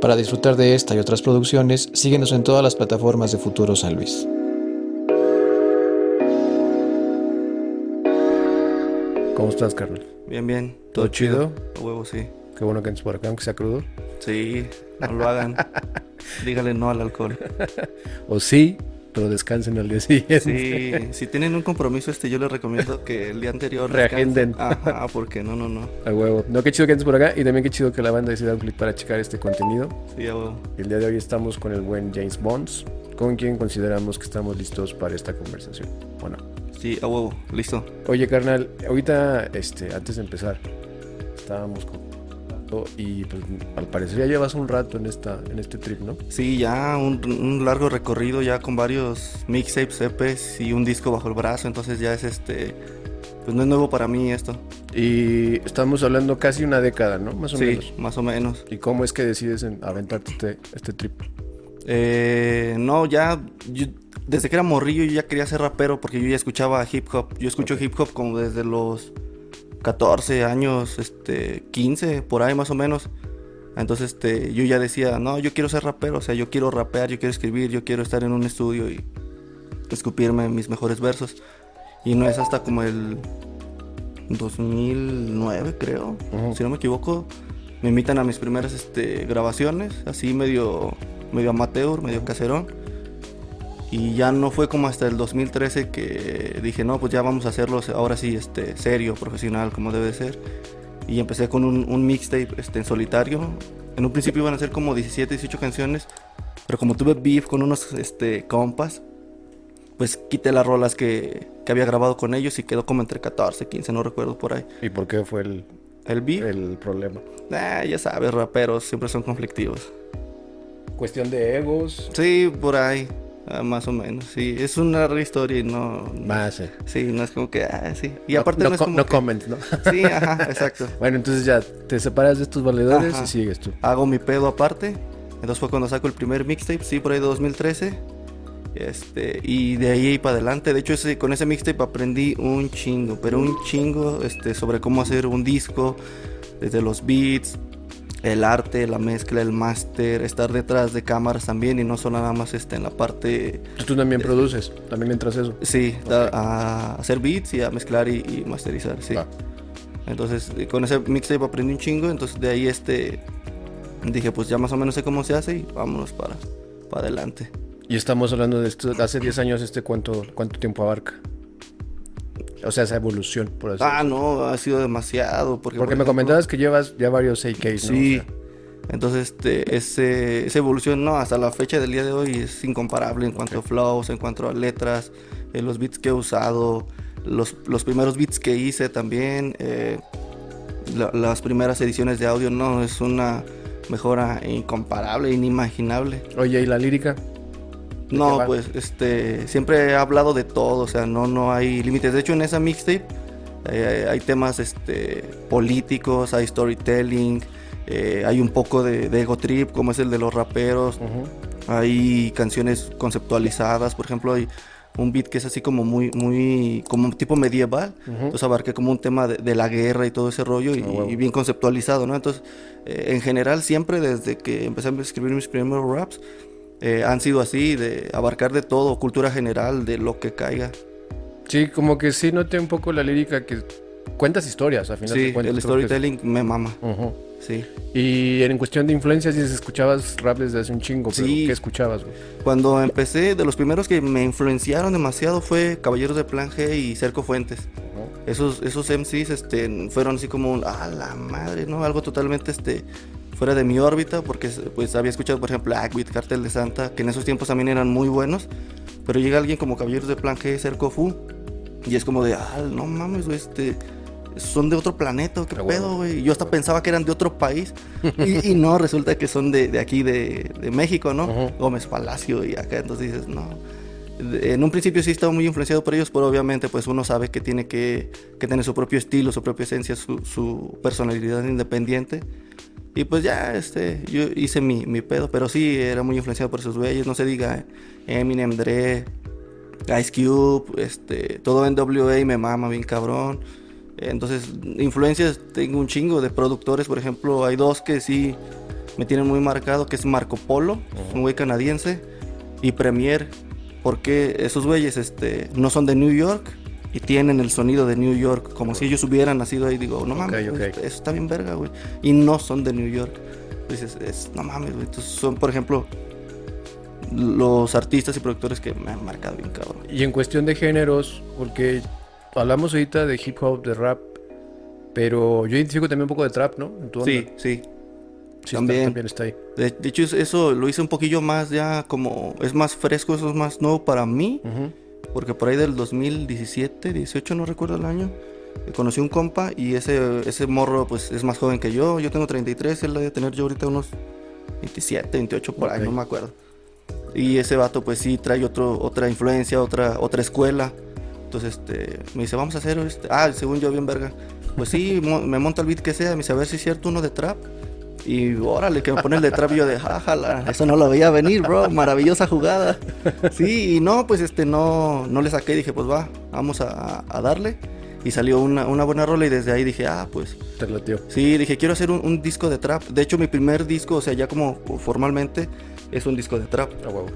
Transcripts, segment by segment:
Para disfrutar de esta y otras producciones, síguenos en todas las plataformas de Futuro San Luis. ¿Cómo estás, Carlos? Bien, bien. ¿Todo chido? A huevo, sí. Qué bueno que andes por acá, aunque sea crudo. Sí, no lo hagan. Dígale no al alcohol. O sí, pero descansen al día siguiente. Sí, si tienen un compromiso, este, yo les recomiendo que el día anterior Reagenden. descansen. Ajá, porque no, no, no. A huevo. No, qué chido que andes por acá y también qué chido que la banda decida un clic para checar este contenido. Sí, a huevo. El día de hoy estamos con el buen James Bonds, con quien consideramos que estamos listos para esta conversación. Bueno, Sí, a huevo. Listo. oye, carnal, ahorita, este, antes de empezar, estábamos con y pues al parecer ya llevas un rato en esta en este trip, ¿no? Sí, ya un, un largo recorrido ya con varios mixtapes, EPs y un disco bajo el brazo. Entonces ya es este... Pues no es nuevo para mí esto. Y estamos hablando casi una década, ¿no? Más o Sí, menos. más o menos. ¿Y cómo es que decides en aventarte este, este trip? Eh, no, ya yo- desde que era morrillo yo ya quería ser rapero porque yo ya escuchaba hip hop. Yo escucho hip hop como desde los 14 años, este, 15, por ahí más o menos. Entonces, este, yo ya decía, no, yo quiero ser rapero, o sea, yo quiero rapear, yo quiero escribir, yo quiero estar en un estudio y escupirme mis mejores versos. Y no es hasta como el 2009, creo, Ujú. si no me equivoco, me invitan a mis primeras este, grabaciones, así medio, medio amateur, medio caserón. Y ya no fue como hasta el 2013 que dije, no, pues ya vamos a hacerlo ahora sí, este, serio, profesional, como debe ser. Y empecé con un, un mixtape este, en solitario. En un principio iban a ser como 17, 18 canciones, pero como tuve beef con unos este, compas, pues quité las rolas que, que había grabado con ellos y quedó como entre 14, 15, no recuerdo por ahí. ¿Y por qué fue el, El beef, el problema? ah, ya sabes, raperos siempre son conflictivos. Cuestión de egos. Sí, por ahí, ah, más o menos. Sí, es una larga historia y no. Más, eh. Sí, no es como que, ah, sí. Y aparte no, no, es co- como. no que- comments, ¿no? Sí, ajá, exacto. bueno, entonces ya te separas de estos valedores Ajá. y sigues tú. Hago mi pedo aparte. Entonces fue cuando saco el primer mixtape, sí, por ahí de 2013. Este, y de ahí para adelante. De hecho, ese, con ese mixtape aprendí un chingo, pero un chingo este, sobre cómo hacer un disco, desde los beats, el arte, la mezcla, el máster, estar detrás de cámaras también y no solo nada más este, en la parte Tú también produces, también entras eso. Sí, da- a hacer beats y a mezclar y, y masterizar, sí. Va. Entonces, eh, con ese mixtape aprendí un chingo, entonces de ahí este dije, pues ya más o menos sé cómo se hace y vámonos para, para adelante. Y estamos hablando de esto, hace 10 años, este cuánto, cuánto tiempo abarca. O sea, esa evolución, por así Ah, no, ha sido demasiado. Porque, Porque por me ejemplo, comentabas que llevas ya varios AKs, ¿no? Sí. O sea, Entonces, este, ese, esa evolución, no, hasta la fecha del día de hoy es incomparable en cuanto a flows, en cuanto a letras, eh, los beats que he usado, los, los primeros beats que hice también, eh, la- las primeras ediciones de audio, no, es una mejora incomparable, inimaginable. Oye, ¿y la lírica? No, pues, este, siempre he hablado de todo, o sea, no, no hay límites. De hecho, en esa mixtape eh, hay temas, este, políticos, hay storytelling, eh, hay un poco de, de ego trip, como es el de los raperos, hay canciones conceptualizadas, por ejemplo, hay un beat que es así como muy, muy, como tipo medieval, entonces abarqué como un tema de, de la guerra y todo ese rollo y, Ah, y bien conceptualizado, ¿no? Entonces, eh, en general, siempre desde que empecé a escribir mis primeros raps, eh, han sido así, de abarcar de todo, cultura general, de lo que caiga. Sí, como que sí noté un poco la lírica que cuentas historias, al final Sí, de cuentas. el que es- storytelling me mama, Ujú. sí. Y en cuestión de influencias, dices, escuchabas rap desde hace un chingo, pero Sí. ¿qué escuchabas, güey? Cuando empecé, de los primeros que me influenciaron demasiado fue Caballeros de Plan G y Cerco Fuentes. Esos, esos MCs este, fueron así como, un, ah, la madre, ¿no? Algo totalmente este, fuera de mi órbita, porque pues había escuchado, por ejemplo, Blackbeat, Cartel de Santa, que en esos tiempos también eran muy buenos, pero llega alguien como Caballeros de Plan G, Cerco Fu, y es como de, ah, no mames, güey, este, son de otro planeta, qué Ah, pedo, güey. Yo hasta pensaba que eran de otro país, y, y no, resulta que son de, de aquí, de, de México, ¿no? Gómez Palacio y acá, entonces dices, no. En un principio sí estaba muy influenciado por ellos, pero obviamente pues uno sabe que tiene que, que tener su propio estilo, su propia esencia, su, su personalidad independiente. Y pues ya, este, yo hice mi, mi pedo, pero sí era muy influenciado por esos güeyes, no se diga Eminem, Dre, Ice Cube, este, todo NWA me mama bien cabrón. Entonces, influencias tengo un chingo de productores, por ejemplo, hay dos que sí me tienen muy marcado, que es Marco Polo, un güey canadiense, y Premier, porque esos güeyes este, no son de New York y tienen el sonido de New York, como si ellos hubieran nacido ahí. Digo, no mames, Ok, ok. güey, eso está bien verga, güey. Y no son de New York. Dices, es, no mames, güey. Entonces son, por ejemplo, los artistas y productores que me han marcado bien, cabrón. Y en cuestión de géneros, porque hablamos ahorita de hip hop, de rap, pero yo identifico también un poco de trap, ¿no? En tu onda. Sí, sí. Sí, está- también. también está ahí. De, de hecho, es- eso lo hice un poquillo más ya como... Es más fresco, eso es más nuevo para mí. Ujú. Porque por ahí del 2017, 18, no recuerdo el año, eh, conocí un compa y ese, ese morro pues es más joven que yo. Yo tengo 33, él debe tener yo ahorita unos 27, 28 por ahí, no me acuerdo. Y ese vato pues sí trae otro, otra influencia, otra, otra escuela. Entonces este, me dice, vamos a hacer este... Ah, según yo bien verga. Pues sí, mo- me monta el beat que sea, me dice, a ver si es cierto uno de trap. Y órale, que me pone el de trap y yo de jájala. Eso no lo veía venir, bro. Maravillosa jugada. Sí, y no, pues este no, no le saqué. Dije, pues va, vamos a, a darle. Y salió una, una buena rola y desde ahí dije, ah, pues Te latió. sí, dije, quiero hacer un, un disco de trap. De hecho, mi primer disco, o sea, ya como formalmente, es un disco de trap. A huevo.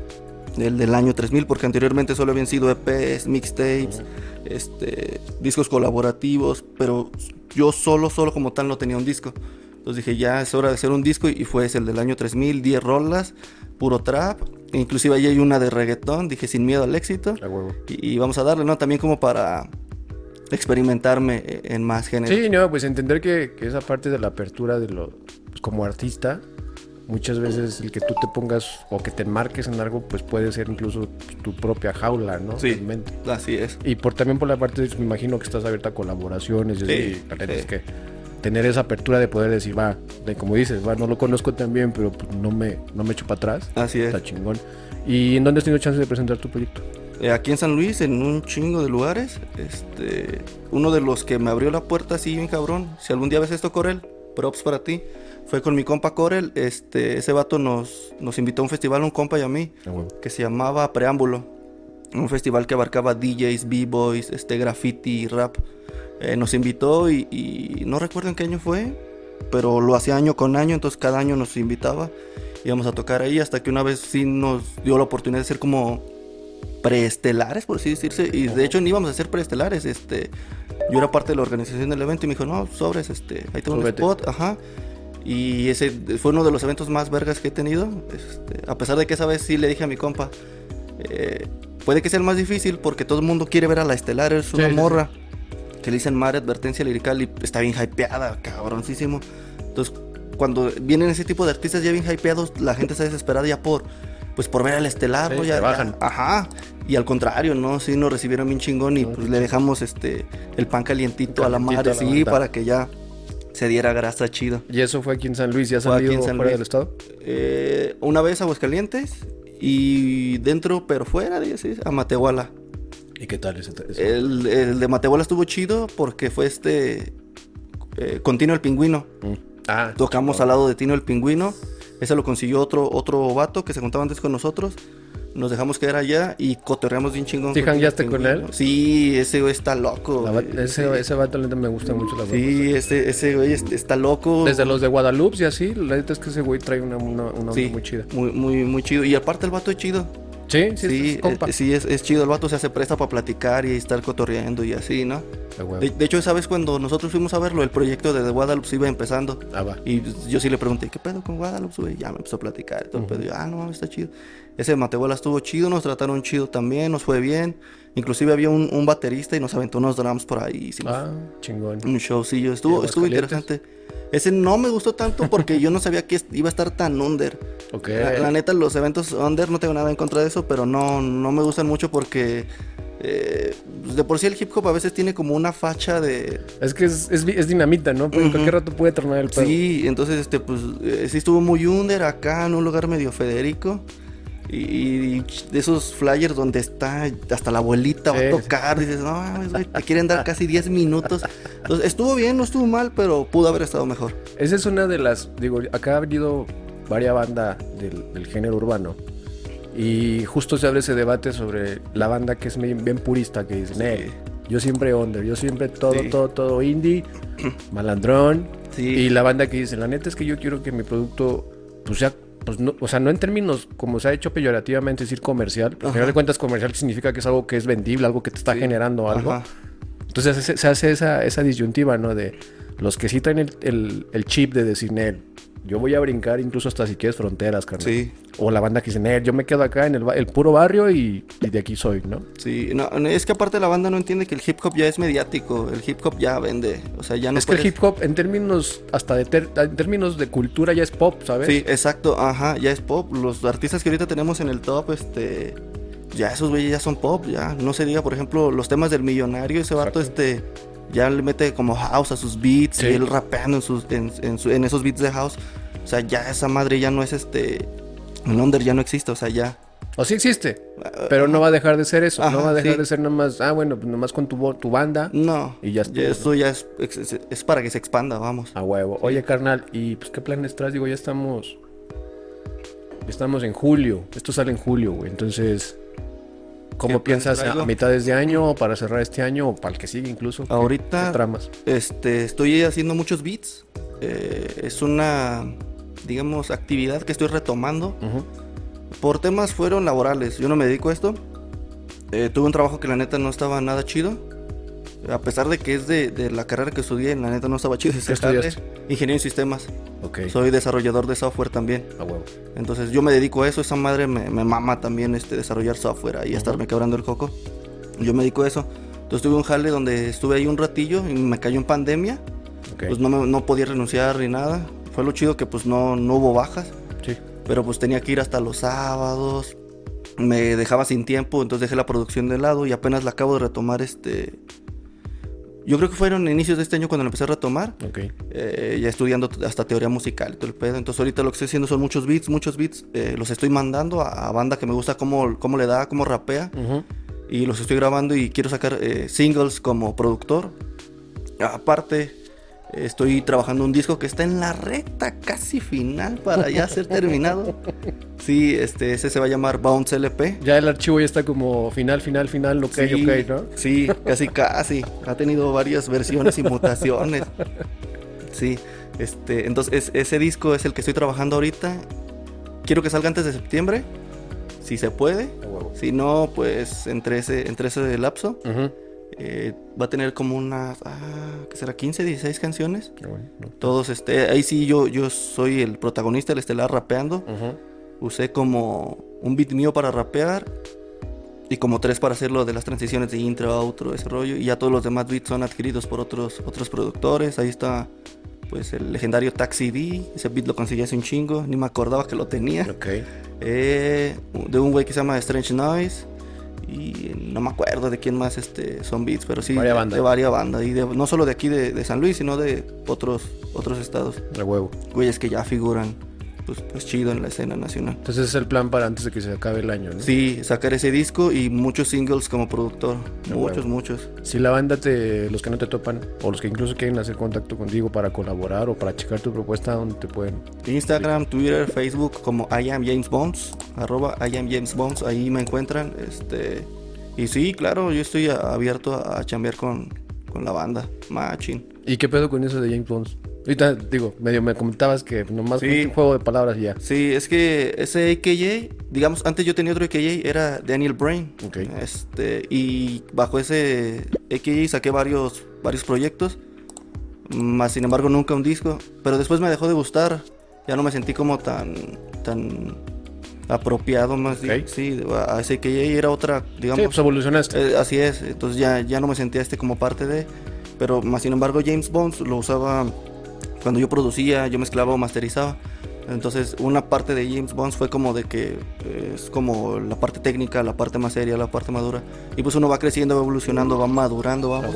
El del año 3000, porque anteriormente solo habían sido EPs, mixtapes, este, discos colaborativos, pero yo solo, solo como tal no tenía un disco. Entonces dije, ya es hora de hacer un disco y fue ese, el del año 3000, 10 rolas, puro trap. E inclusive ahí hay una de reggaetón, dije, sin miedo al éxito. Y, y vamos a darle, ¿no? También como para experimentarme en más géneros. Sí, no, pues entender que, que esa parte de la apertura de lo pues, como artista, muchas veces el que tú te pongas o que te marques en algo, pues puede ser incluso tu propia jaula, ¿no? Sí. Realmente. Así es. Y por también por la parte, me imagino que estás abierta a colaboraciones. y Sí, sí. es que tener esa apertura de poder decir, va, de como dices, va, no lo conozco tan bien, pero pues, no me, no me echo para atrás. Así es. Está chingón. ¿Y en dónde has tenido chance de presentar tu proyecto? Eh, aquí en San Luis, en un chingo de lugares. Este, uno de los que me abrió la puerta así bien cabrón. Si algún día ves esto, Corel, props para ti. Fue con mi compa Corel. Este, ese vato nos, nos invitó a un festival, un compa y a mí, A huevo. que se llamaba Preámbulo. Un festival que abarcaba DJs, B-boys, este, graffiti, rap. Eh, nos invitó y, y no recuerdo en qué año fue, pero lo hacía año con año, entonces cada año nos invitaba. Íbamos a tocar ahí hasta que una vez sí nos dio la oportunidad de ser como preestelares, por así decirse. Y de hecho ni íbamos a ser preestelares. Este, yo era parte de la organización del evento y me dijo, no, sobres, este, ahí tengo un spot, ajá. Y ese fue uno de los eventos más vergas que he tenido. Este, a pesar de que esa vez sí le dije a mi compa, eh, puede que sea el más difícil porque todo el mundo quiere ver a la estelar, es una Sí, sí, morra. Que le dicen Mare advertencia lirical y está bien hypeada, cabroncísimo. Entonces, cuando vienen ese tipo de artistas ya bien hypeados, la gente está desesperada ya por, pues por ver al estelar, Sí, ¿no? Ya, bajan. ajá. Y al contrario, ¿no? Sí nos recibieron bien chingón y No, pues le dejamos este el pan calientito, a la madre, a la sí, banda. para que ya se diera grasa chido. ¿Y eso fue aquí en San Luis? ¿Ya aquí en San fuera Luis. del estado? Eh, una vez a Aguascalientes y dentro, pero fuera, dice, a Matehuala. ¿Y qué tal ese? ese? El, el de Matehuala estuvo chido porque fue este. Eh, con Tino el Pingüino. Mm. Ah, Tocamos al lado de Tino el Pingüino. Ese lo consiguió otro, otro vato que se juntaba antes con nosotros. Nos dejamos quedar allá y cotorreamos bien chingón. ¿Sí jangueaste con él? Sí, ese güey está loco. Va- güey. ese, ese vato me gusta mucho la Sí, ese, ese güey es- está loco. Desde los de Guadalupe y así, la neta es que ese güey trae una, una, una onda Sí, muy chida. Muy, muy, muy chido. Y aparte el vato es chido. Sí, sí, Sí, es compa. eh, sí es, es chido. El vato se hace presta para platicar y estar cotorreando y así, ¿no? De, de hecho, ¿sabes? Cuando nosotros fuimos a verlo, el proyecto de The Guadalupe se iba empezando. Ah, va. Y yo sí le pregunté, ¿qué pedo con Guadalupe, güey? Ya me empezó a platicar. y todo el pedo. Y yo, ah, no, está chido. Ese de Matehuala estuvo chido, nos trataron chido también, nos fue bien. Inclusive había un, un baterista y nos aventó unos drums por ahí. Hicimos Ah, chingón. un showcillo. Estuvo, ¿Y estuvo interesante. Ese no me gustó tanto porque yo no sabía que iba a estar tan under. Ok. La, la neta, los eventos under no tengo nada en contra de eso, pero no, no me gustan mucho porque eh, pues, de por sí el hip hop a veces tiene como una facha de... Es que es, es, dinamita, ¿no? Porque cualquier rato puede tronar el pedo. Sí, entonces este pues eh, sí estuvo muy under acá en un lugar medio Federico. Y, de esos flyers donde está hasta la abuelita va Sí, a sí. tocar, dices, no, mames, güey, te quieren dar casi 10 minutos. Entonces, estuvo bien, no estuvo mal, pero pudo haber estado mejor. Esa es una de las. Digo, acá ha venido varias bandas del, del género urbano. Y justo se abre ese debate sobre la banda que es bien, bien purista, que dice, "Nee, yo siempre under, yo siempre todo, Sí. todo, todo indie, malandrón. Sí. Y la banda que dice, la neta es que yo quiero que mi producto pues ya, pues no, o sea, no en términos como se ha hecho peyorativamente decir comercial, pero al final de cuentas comercial significa que es algo que es vendible, algo que te está generando algo. Ajá. Entonces se, se hace esa, esa disyuntiva, ¿no? De los que sí traen el, el- el chip de decir, Nel, yo voy a brincar incluso hasta si quieres fronteras, carnal. Sí. O la banda que dice, Nel, yo me quedo acá en el, el puro barrio y, y de aquí soy, ¿no? Sí, no, es que aparte la banda no entiende que el hip hop ya es mediático, el hip hop ya vende, o sea, ya no es que el hip hop en términos hasta de ter- en términos de cultura ya es pop, ¿sabes? Sí, exacto, ajá, ya es pop. Los artistas que ahorita tenemos en el top, este, ya esos güeyes ya son pop, ya. No se diga, por ejemplo, los temas del millonario, ese vato, Exacto. este, ya le mete como house a sus beats Sí. y él rapeando en, sus, en, en su- en esos beats de house. O sea, ya esa madre ya no es este, el under ya no existe, o sea, ya. O sí existe, pero no va a dejar de ser eso. no va a dejar sí. de ser nomás, ah, bueno, pues nomás con tu, tu banda. No, Y ya estuvo, esto ya es, es, es para que se expanda, vamos. A huevo. Oye, carnal, ¿y pues qué planes traes? Digo, ya estamos. Estamos en julio. Esto sale en julio, güey. Entonces, ¿cómo ¿Qué planes piensas a, mitades de año o para cerrar este año o para el que sigue incluso? ¿Qué- Ahorita- ¿Qué tramas? Este, estoy haciendo muchos beats. Eh, es una, digamos, actividad que estoy retomando. Por temas fueron laborales. Yo no me dedico a esto. Eh, tuve un trabajo que la neta no estaba nada chido. A pesar de que es de, de la carrera que estudié, la neta no estaba chido. ¿Qué estudiaste? Ingeniero en sistemas. Ok. Soy desarrollador de software también. A huevo. Entonces yo me dedico a eso. Esa madre me, me mama también este, desarrollar software y estarme quebrando el coco. Yo me dedico a eso. Entonces tuve un jale donde estuve ahí un ratillo y me cayó en pandemia. Ok. Pues no, me- no podía renunciar ni nada. Fue lo chido que pues no, no hubo bajas. Sí. Pero pues tenía que ir hasta los sábados. Me dejaba sin tiempo, entonces dejé la producción de lado y apenas la acabo de retomar este... Yo creo que fueron inicios de este año cuando la empecé a retomar. Ok. eh, ya estudiando hasta teoría musical y todo el pedo. Entonces ahorita lo que estoy haciendo son muchos beats, muchos beats. eh, los estoy mandando a, a banda que me gusta cómo, cómo le da, cómo rapea. Ujú. Y los estoy grabando y quiero sacar eh, singles como productor. Aparte, estoy trabajando un disco que está en la recta casi final para ya ser terminado. Sí, este, ese se va a llamar Bounce LP. Ya el archivo ya está como final, final, final, ok, sí, ok, ¿no? Sí, casi casi. Ha tenido varias versiones y mutaciones. Sí, este, entonces es- ese disco es el que estoy trabajando ahorita. Quiero que salga antes de septiembre, si se puede. Si no, pues entre ese, entre ese lapso. Eh, va a tener como unas, ah, ¿qué será? 15, 16 canciones. Bueno, ¿no? Todos, este, ahí sí yo, yo soy el protagonista, el estelar rapeando. Usé como un beat mío para rapear y como tres para hacer lo de las transiciones de intro, outro, ese rollo. Y ya todos los demás beats son adquiridos por otros, otros productores. Ahí está, pues, el legendario Taxi D. Ese beat lo conseguí hace un chingo, ni me acordaba que lo tenía. Ok. Eh, de un güey que se llama Strange Noise. Y no me acuerdo de quién más este, son beats, pero sí Varia de- banda. de varias bandas. Y de- no solo de aquí de, de San Luis, sino de otros, otros estados. A huevo. Güeyes que ya figuran pues, pues chido en la escena nacional. Entonces es el plan para antes de que se acabe el año, ¿no? Sí, sacar ese disco y muchos singles como productor. De muchos, huevo. muchos. Si la banda te, los que no te topan, o los que incluso quieren hacer contacto contigo para colaborar o para checar tu propuesta, ¿dónde te pueden? Instagram, Twitter, Facebook como I am James Bones, arroba I am James Bones, ahí me encuentran. Este, y sí, claro, yo estoy abierto a, chambear con, con la banda, machín. ¿Y qué pedo con eso de James Bond? Ahorita, digo, medio me comentabas que nomás Sí. fue un juego de palabras y ya. Sí, es que ese AKJ, digamos, antes yo tenía otro AKJ, era Daniel Brain. Ok. Este, y bajo ese AKJ saqué varios, varios proyectos, más sin embargo nunca un disco. Pero después me dejó de gustar, ya no me sentí como tan, tan apropiado más Ok. bien. Sí, a ese AKJ era otra, digamos. Sí, pues evolucionaste. Eh, así es, entonces ya, ya no me sentía este como parte de. Pero más sin embargo, James Bond lo usaba cuando yo producía, yo mezclaba o masterizaba. Entonces, una parte de James Bond fue como de que es como la parte técnica, la parte más seria, la parte madura. Y pues uno va creciendo, va evolucionando, va madurando, vamos.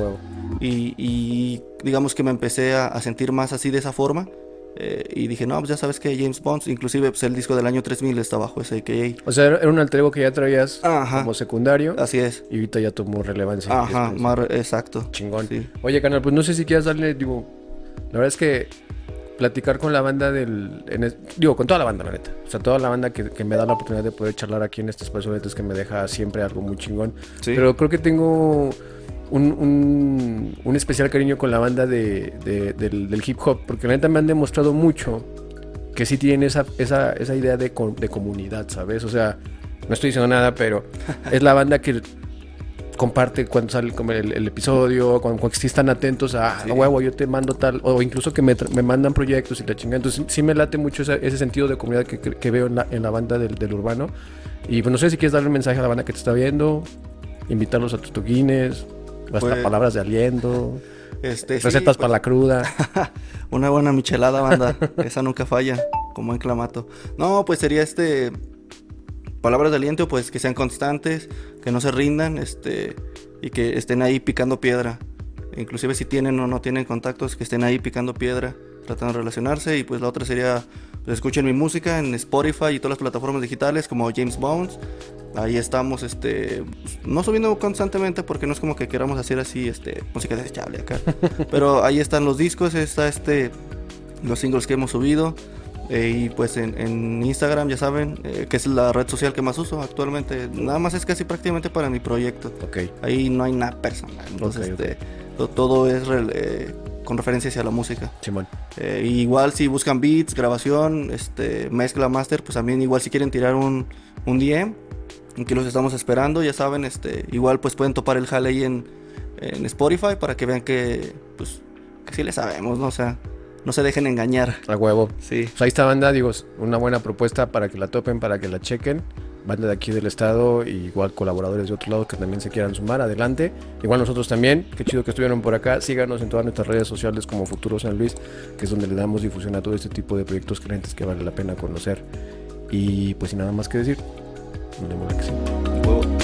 Y, y digamos que me empecé a, a sentir más así de esa forma. eh, y dije, no, pues ya sabes que James Bond, inclusive pues, el disco del año 3000 está bajo ese AKA. O sea, era un alter ego que ya traías Ajá. como secundario Así es. y ahorita ya tomó relevancia. Ajá, más, exacto. Chingón. Sí. Oye, canal, pues no sé si quieras darle, digo, la verdad es que platicar con la banda del, en digo, con toda la banda, la neta. O sea, toda la banda que, que me da la oportunidad de poder charlar aquí en este espacio, es que me deja siempre algo muy chingón. Sí. Pero creo que tengo un, un- un especial cariño con la banda de, de- del, del hip hop, porque la neta me han demostrado mucho que sí tienen esa, esa, esa idea de, de comunidad, ¿sabes? O sea, no estoy diciendo nada, pero es la banda que comparte cuando sale el, el episodio, cuando, cuando están atentos a, Sí. "Ah, huevo, yo te mando tal, o incluso que me, me mandan proyectos y la chingada. Entonces sí me late mucho ese, ese sentido de comunidad que, que veo en la, en la banda del, del urbano. Y pues no sé si quieres darle un mensaje a la banda que te está viendo, invitarlos a tus toquines, hasta Pues- palabras de aliento, Este, sí, recetas pues, para la cruda. Una buena michelada, banda. Esa nunca falla, como en Clamato. No, pues sería este. Palabras de aliento, pues que sean constantes, que no se rindan, este. Y que estén ahí picando piedra. Inclusive si tienen o no tienen contactos, que estén ahí picando piedra, tratando de relacionarse. Y pues la otra sería, pues escuchen mi música en Spotify y todas las plataformas digitales como James Bones. Ahí estamos, este, no subiendo constantemente porque no es como que queramos hacer así, este, música desechable acá. Pero ahí están los discos, está este, los singles que hemos subido. Eh, y pues en, en Instagram, ya saben, eh, que es la red social que más uso actualmente. Nada más es casi prácticamente para mi proyecto. Ok. Ahí no hay nada personal. Entonces, Ok, ok. este, to- todo es eh, con referencia hacia la música. Simón. Eh, igual si buscan beats, grabación, este, mezcla, master, pues también igual si quieren tirar un, un DM, aquí los estamos esperando, ya saben, este, igual pues pueden topar el jale ahí en, en Spotify para que vean que, pues, que sí le sabemos, ¿no? O sea, no se dejen engañar. A huevo. Sí. Pues ahí está banda, digo, una buena propuesta para que la topen, para que la chequen. Banda de aquí del estado, y igual colaboradores de otro lado que también se quieran sumar, adelante. Igual nosotros también, qué chido que estuvieron por acá. Síganos en todas nuestras redes sociales como Futuro San Luis, que es donde le damos difusión a todo este tipo de proyectos creyentes que vale la pena conocer. Y pues sin nada más que decir, nos vemos la que.